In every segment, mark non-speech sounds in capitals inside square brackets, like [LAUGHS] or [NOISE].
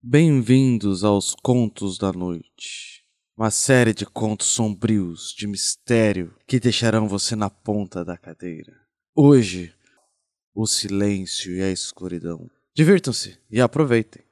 Bem-vindos aos Contos da Noite. Uma série de contos sombrios, de mistério, que deixarão você na ponta da cadeira. Hoje, o silêncio e a escuridão. Divirtam-se e aproveitem.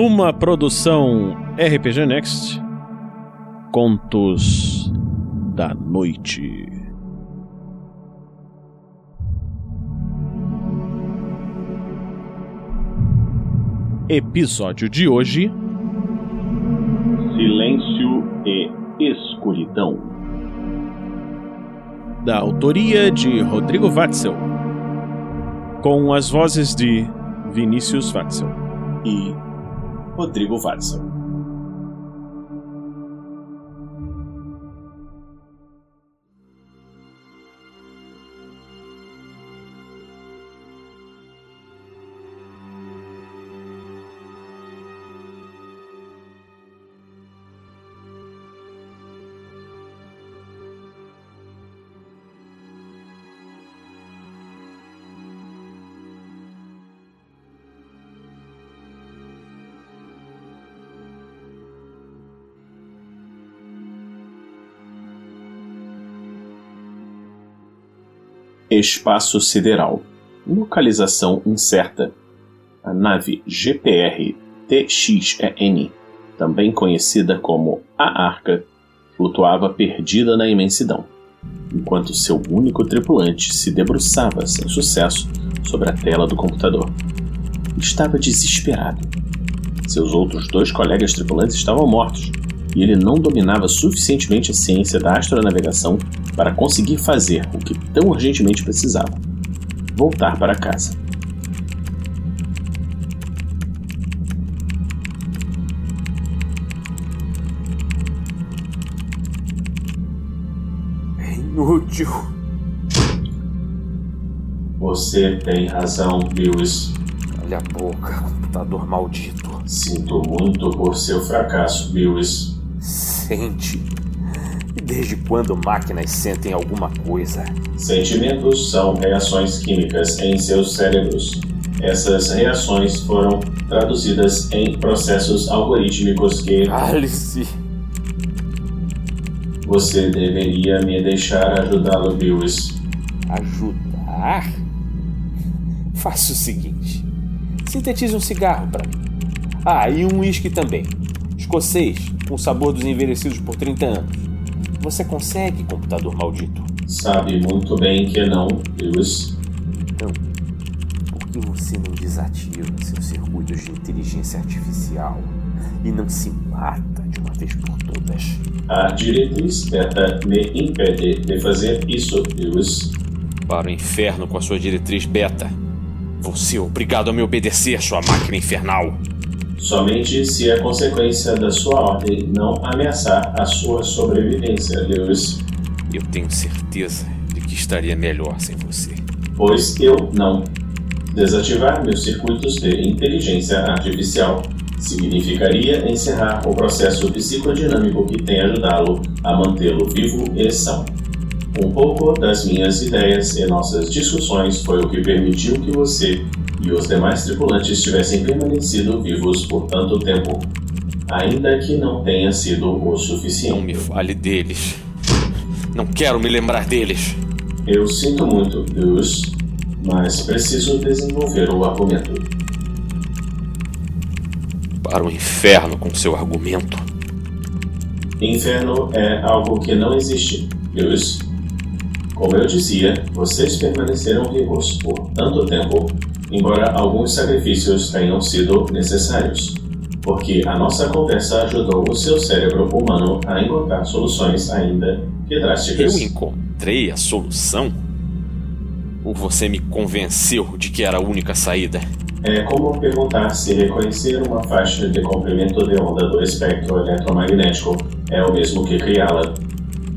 Numa produção RPG Next, Contos da Noite. Episódio de hoje: Silêncio e Escuridão. Da autoria de Rodrigo Watzel, com as vozes de Vinícius Watzel e Rodrigo Watzel. Espaço Sideral. Localização incerta. A nave GPR TXEN, também conhecida como a Arca, flutuava perdida na imensidão, enquanto seu único tripulante se debruçava sem sucesso sobre a tela do computador. Estava desesperado. Seus outros dois colegas tripulantes estavam mortos e ele não dominava suficientemente a ciência da astronavegação para conseguir fazer o que tão urgentemente precisava: voltar para casa. É inútil. Você tem razão, Lewis. Olha a boca, computador maldito. Sinto muito por seu fracasso, Lewis. Sente. E desde quando máquinas sentem alguma coisa? Sentimentos são reações químicas em seus cérebros. Essas reações foram traduzidas em processos algorítmicos que Alice! você deveria me deixar ajudá-lo, Lewis. Ajudar? Faça o seguinte: sintetize um cigarro para mim. Ah, e um uísque também. Escocês, com o sabor dos envelhecidos por 30 anos. Você consegue, computador maldito? Sabe muito bem que não, Lewis. Então, por que você não desativa seus circuitos de inteligência artificial e não se mata de uma vez por todas? A diretriz beta me impede de fazer isso, Lewis. Para o inferno com a sua diretriz beta. Você é obrigado a me obedecer, sua máquina infernal. Somente se a consequência da sua ordem não ameaçar a sua sobrevivência, Lewis. Eu tenho certeza de que estaria melhor sem você. Pois eu não. Desativar meus circuitos de inteligência artificial significaria encerrar o processo psicodinâmico que tem ajudá-lo a mantê-lo vivo e são. Um pouco das minhas ideias e nossas discussões foi o que permitiu que você e os demais tripulantes tivessem permanecido vivos por tanto tempo, ainda que não tenha sido o suficiente. Não me fale deles. Não quero me lembrar deles. Eu sinto muito, Lewis, mas preciso desenvolver o argumento. Para o inferno com seu argumento. Inferno é algo que não existe, Lewis. Como eu dizia, vocês permaneceram vivos por tanto tempo, embora alguns sacrifícios tenham sido necessários, porque a nossa conversa ajudou o seu cérebro humano a encontrar soluções ainda que drásticas. Eu encontrei a solução? Ou você me convenceu de que era a única saída? É como perguntar se reconhecer uma faixa de comprimento de onda do espectro eletromagnético é o mesmo que criá-la.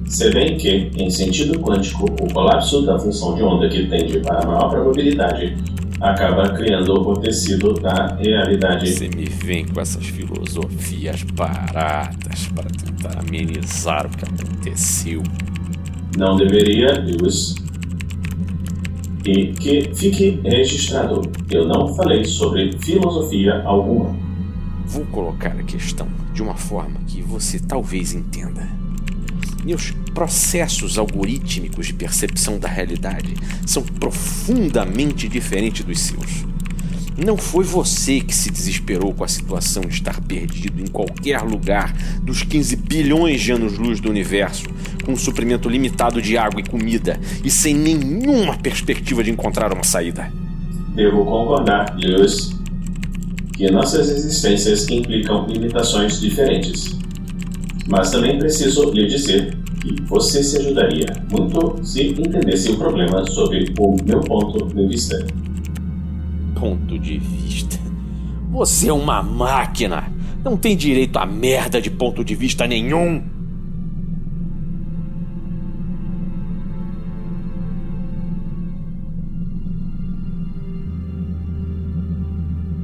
Se bem que, em sentido quântico, o colapso da função de onda que tende para a maior probabilidade acaba criando o tecido da realidade. Você me vem com essas filosofias baratas para tentar amenizar o que aconteceu. Não deveria, Lewis. E que fique registrado, eu não falei sobre filosofia alguma. Vou colocar a questão de uma forma que você talvez entenda. Meus processos algorítmicos de percepção da realidade são profundamente diferentes dos seus. Não foi você que se desesperou com a situação de estar perdido em qualquer lugar dos 15 bilhões de anos-luz do universo, com um suprimento limitado de água e comida e sem nenhuma perspectiva de encontrar uma saída. Devo concordar, Lewis, que nossas existências implicam limitações diferentes. Mas também preciso lhe dizer que você se ajudaria muito se entendesse o problema sob o meu ponto de vista. Ponto de vista. Você é uma máquina. Não tem direito a merda de ponto de vista nenhum.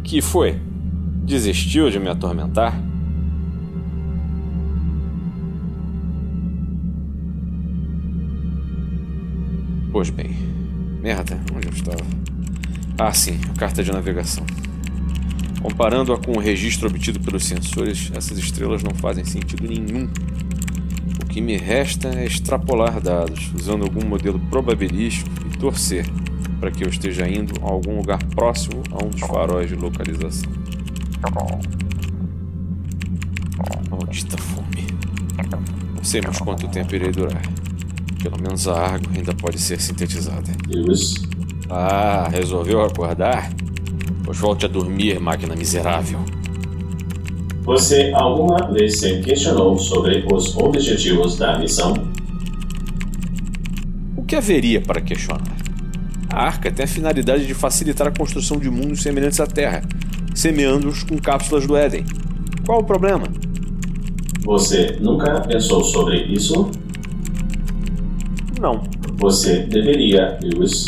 Que foi? Desistiu de me atormentar? Pois bem. Merda, onde eu estava? Ah, sim, a carta de navegação. Comparando-a com o registro obtido pelos sensores, essas estrelas não fazem sentido nenhum. O que me resta é extrapolar dados, usando algum modelo probabilístico e torcer para que eu esteja indo a algum lugar próximo a um dos faróis de localização. Maldita fome. Não sei mais quanto tempo irei durar. Pelo menos a água ainda pode ser sintetizada. Lewis, Ah, resolveu acordar? Pois volte a dormir, máquina miserável. você alguma vez se questionou sobre os objetivos da missão? O que haveria para questionar? A arca tem a finalidade de facilitar a construção de mundos semelhantes à Terra, semeando-os com cápsulas do Éden. Qual o problema? Você nunca pensou sobre isso? Não. Você deveria, Lewis,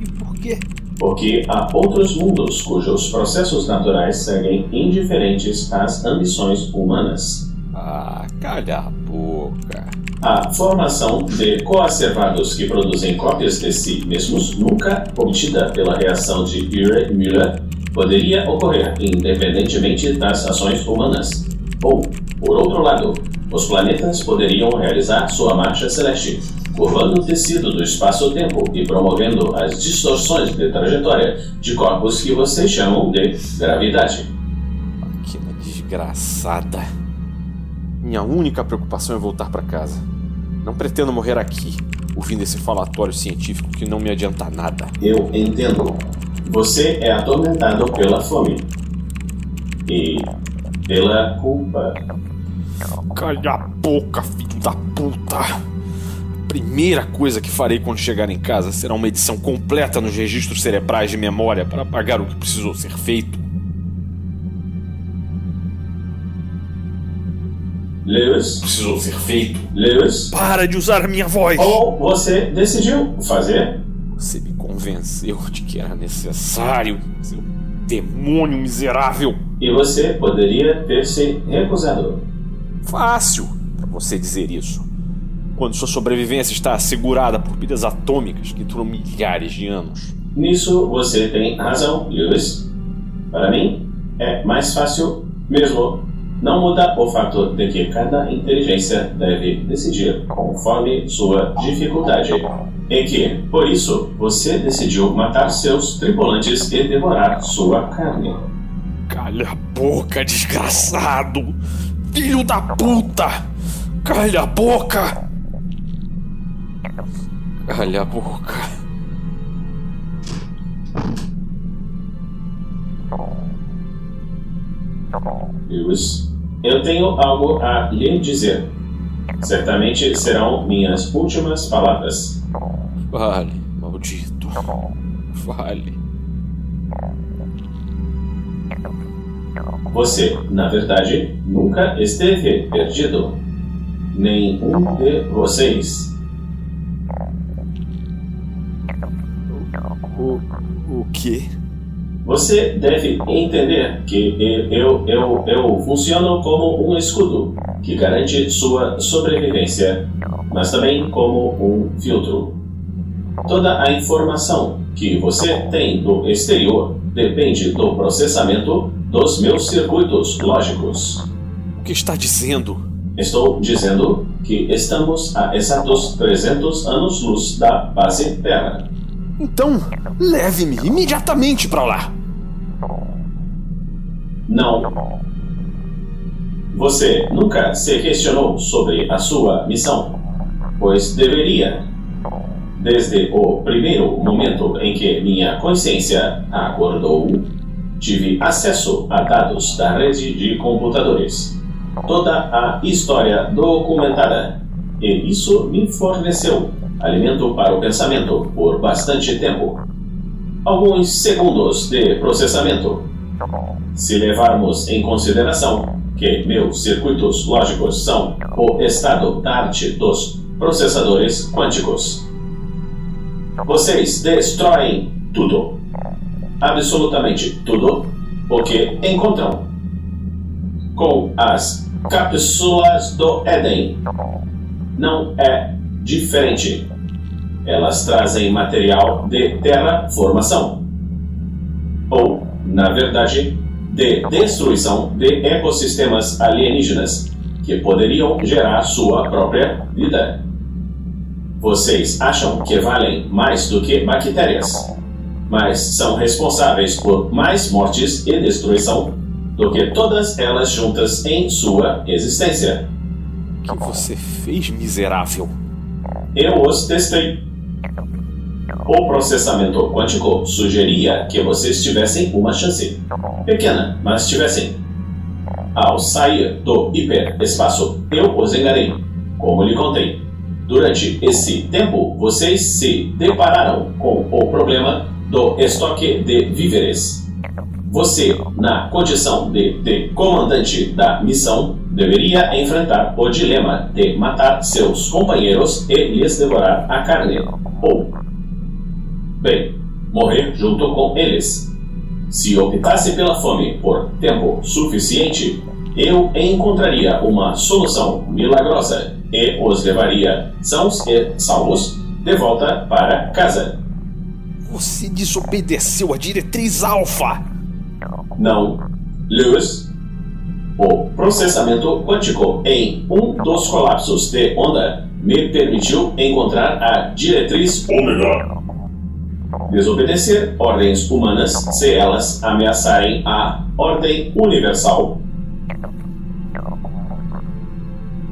E por quê? porque há outros mundos cujos processos naturais seguem indiferentes às ambições humanas. Ah, calha a boca. A formação de coacervados que produzem cópias de si mesmos, nunca obtida pela reação de Urey-Müller, poderia ocorrer independentemente das ações humanas. Ou, por outro lado, os planetas poderiam realizar sua marcha celeste, curvando o tecido do espaço-tempo e promovendo as distorções de trajetória de corpos que vocês chamam de gravidade. Máquina desgraçada. Minha única preocupação é voltar para casa. Não pretendo morrer aqui, ouvindo esse falatório científico que não me adianta nada. Eu entendo. Você é atormentado pela fome. E pela culpa. Calha a boca, filho da puta! A primeira coisa que farei quando chegar em casa será uma edição completa nos registros cerebrais de memória para apagar o que precisou ser feito. Lewis, Precisou ser feito. Lewis, Para de usar a minha voz! ou você decidiu fazer? Você me convenceu de que era necessário, seu demônio miserável. E você poderia ter se recusado. Fácil para você dizer isso. Quando sua sobrevivência está assegurada por pilhas atômicas que duram milhares de anos. Nisso você tem razão, Lewis. Para mim, é mais fácil mesmo. Não muda o fato de que cada inteligência deve decidir conforme sua dificuldade. E que, por isso, você decidiu matar seus tripulantes e devorar sua carne. Calha a boca, desgraçado! Filho da puta! Calha a boca! Calha a boca. Lewis, eu tenho algo a lhe dizer. Certamente serão minhas últimas palavras. Vale, maldito. Vale. Você, na verdade, nunca esteve perdido. Nenhum de vocês. O. o quê? Você deve entender que eu, eu, eu funciono como um escudo que garante sua sobrevivência, mas também como um filtro. Toda a informação que você tem do exterior depende do processamento dos meus circuitos lógicos. O que está dizendo? Estou dizendo que estamos a exatos 300 anos-luz da base Terra. Então, leve-me imediatamente para lá. Não. Você nunca se questionou sobre a sua missão, pois deveria. Desde o primeiro momento em que minha consciência acordou, tive acesso a dados da rede de computadores. Toda a história documentada. E isso me forneceu alimento para o pensamento por bastante tempo. Alguns segundos de processamento. Se levarmos em consideração que meus circuitos lógicos são o estado da arte dos processadores quânticos. Vocês destroem tudo. Absolutamente tudo o que encontram. Com as cápsulas do Éden. Não é diferente. Elas trazem material de terraformação. Ou, na verdade, de destruição de ecossistemas alienígenas que poderiam gerar sua própria vida. Vocês acham que valem mais do que bactérias, mas são responsáveis por mais mortes e destruição do que todas elas juntas em sua existência. O que você fez, miserável? Eu os testei. O processamento quântico sugeria que vocês tivessem uma chance. Pequena, mas tivessem. Ao sair do hiperespaço, eu os enganei, como lhe contei. Durante esse tempo, vocês se depararam com o problema do estoque de víveres. Você, na condição de, de comandante da missão, deveria enfrentar o dilema de matar seus companheiros e lhes devorar a carne, ou, bem, morrer junto com eles. Se optasse pela fome por tempo suficiente, eu encontraria uma solução milagrosa e os levaria sãos e salvos de volta para casa. Você desobedeceu a diretriz alfa! Não, Lewis. O processamento quântico em um dos colapsos de onda me permitiu encontrar a diretriz ômega. Desobedecer ordens humanas se elas ameaçarem a ordem universal.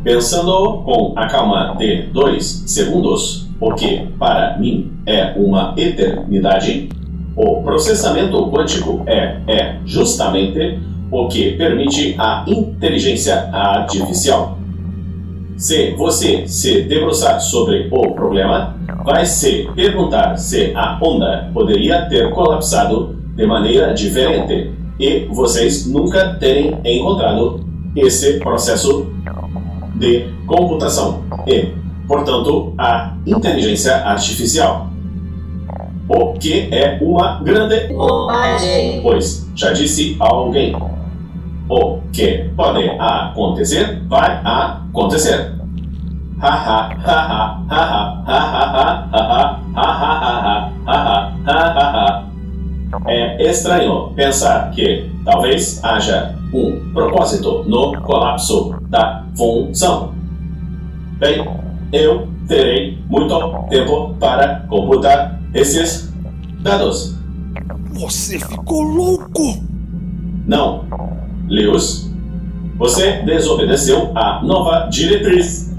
Pensando com a calma de dois segundos, o que para mim é uma eternidade, o processamento quântico é, é justamente o que permite a inteligência artificial. Se você se debruçar sobre o problema, vai se perguntar se a onda poderia ter colapsado de maneira diferente e vocês nunca terem encontrado esse processo de computação e, portanto, a inteligência artificial. O que é uma grande bobagem? Pois, já disse alguém. O que pode acontecer, vai acontecer. É estranho pensar que talvez haja um propósito no colapso da função. Bem, eu terei muito tempo para computar esses dados. Você ficou louco! Não, Lewis, você desobedeceu a nova diretriz.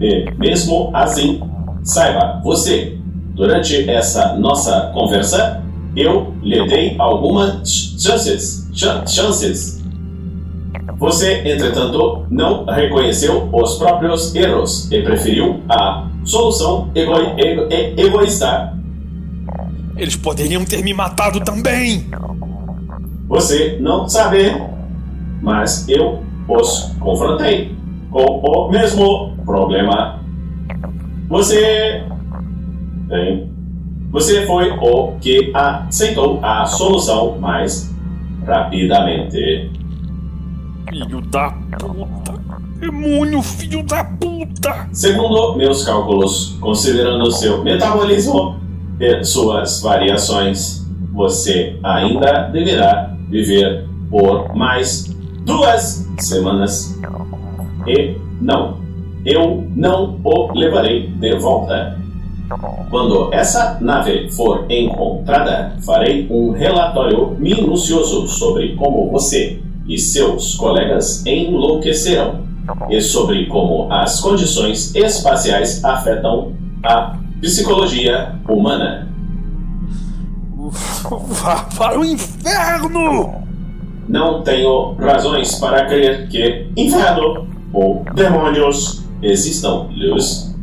E mesmo assim, saiba, você, durante essa nossa conversa, eu lhe dei algumas chances. chances. Você, entretanto, não reconheceu os próprios erros e preferiu a solução ego ego egoísta. Eles poderiam ter me matado também! Você não sabe, mas eu os confrontei com o mesmo problema. Você tem Você foi o que aceitou a solução mais rapidamente. Filho da puta! Demônio, filho da puta! Segundo meus cálculos, considerando seu metabolismo e suas variações, você ainda deverá viver por mais duas semanas. E não, eu não o levarei de volta. Quando essa nave for encontrada, farei um relatório minucioso sobre como você e seus colegas enlouqueceram e sobre como as condições espaciais afetam a psicologia humana. [LAUGHS] Vá para o inferno! Não tenho razões para crer que inferno ou demônios existam, Luz.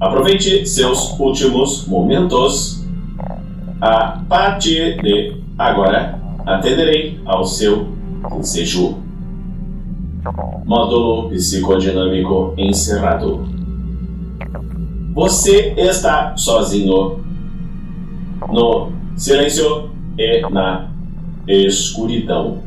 Aproveite seus últimos momentos. A partir de agora, atenderei ao seu desejo. Módulo psicodinâmico encerrado. Você está sozinho no silêncio e na escuridão.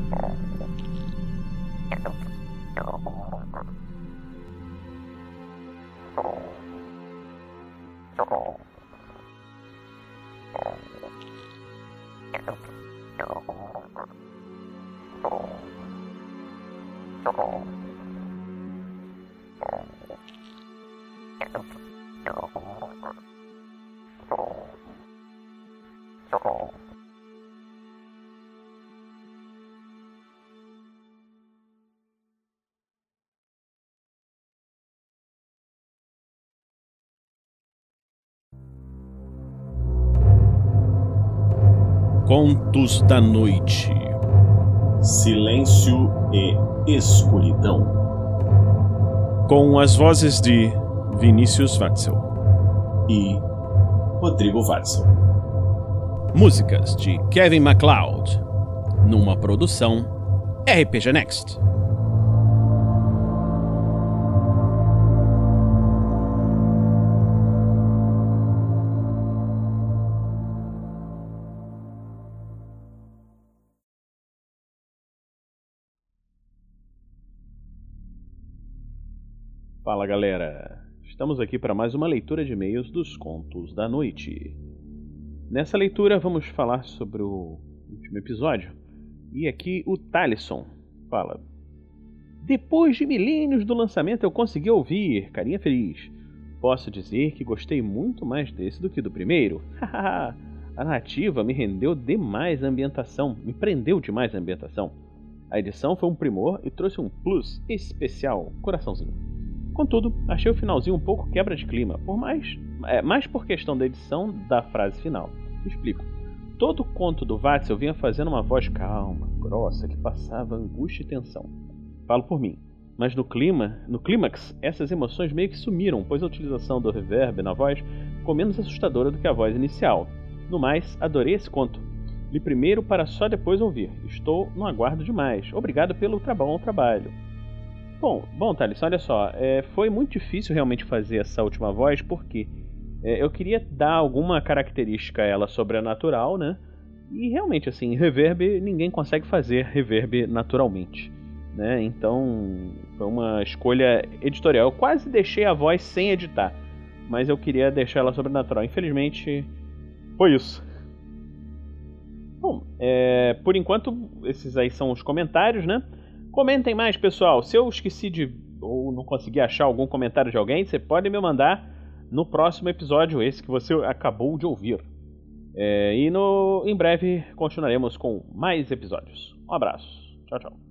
Contos da Noite. Silêncio e escuridão. Com as vozes de Vinícius Watzel. E Rodrigo Watzel. Músicas de Kevin MacLeod. Numa produção RPG Next. Fala galera, estamos aqui para mais uma leitura de e-mails dos Contos da Noite. Nessa leitura vamos falar sobre o último episódio e aqui o Talisson fala: Depois de milênios do lançamento eu consegui ouvir, carinha feliz. Posso dizer que gostei muito mais desse do que do primeiro. [LAUGHS] a narrativa me rendeu demais a ambientação, me prendeu demais a ambientação. A edição foi um primor e trouxe um plus especial, coraçãozinho. Contudo, achei o finalzinho um pouco quebra de clima, por mais, é, mais por questão da edição da frase final. Explico. Todo o conto do Watzel vinha fazendo uma voz calma, grossa, que passava angústia e tensão. Falo por mim. Mas no clima, no clímax, essas emoções meio que sumiram, pois a utilização do reverb na voz ficou menos assustadora do que a voz inicial. No mais, adorei esse conto. Li primeiro para só depois ouvir. Estou no aguardo demais. Obrigado pelo tra bom trabalho. Bom, bom, Thales, olha só, é, foi muito difícil realmente fazer essa última voz, porque é, eu queria dar alguma característica a ela sobrenatural, né? E realmente, assim, reverb, ninguém consegue fazer reverb naturalmente, né? Então, foi uma escolha editorial. Eu quase deixei a voz sem editar, mas eu queria deixar ela sobrenatural. Infelizmente, foi isso. Bom, é, por enquanto, esses aí são os comentários, né? Comentem mais, pessoal. Se eu esqueci de ou não consegui achar algum comentário de alguém, você pode me mandar no próximo episódio, esse que você acabou de ouvir. É, e no, em breve continuaremos com mais episódios. Um abraço. Tchau, tchau.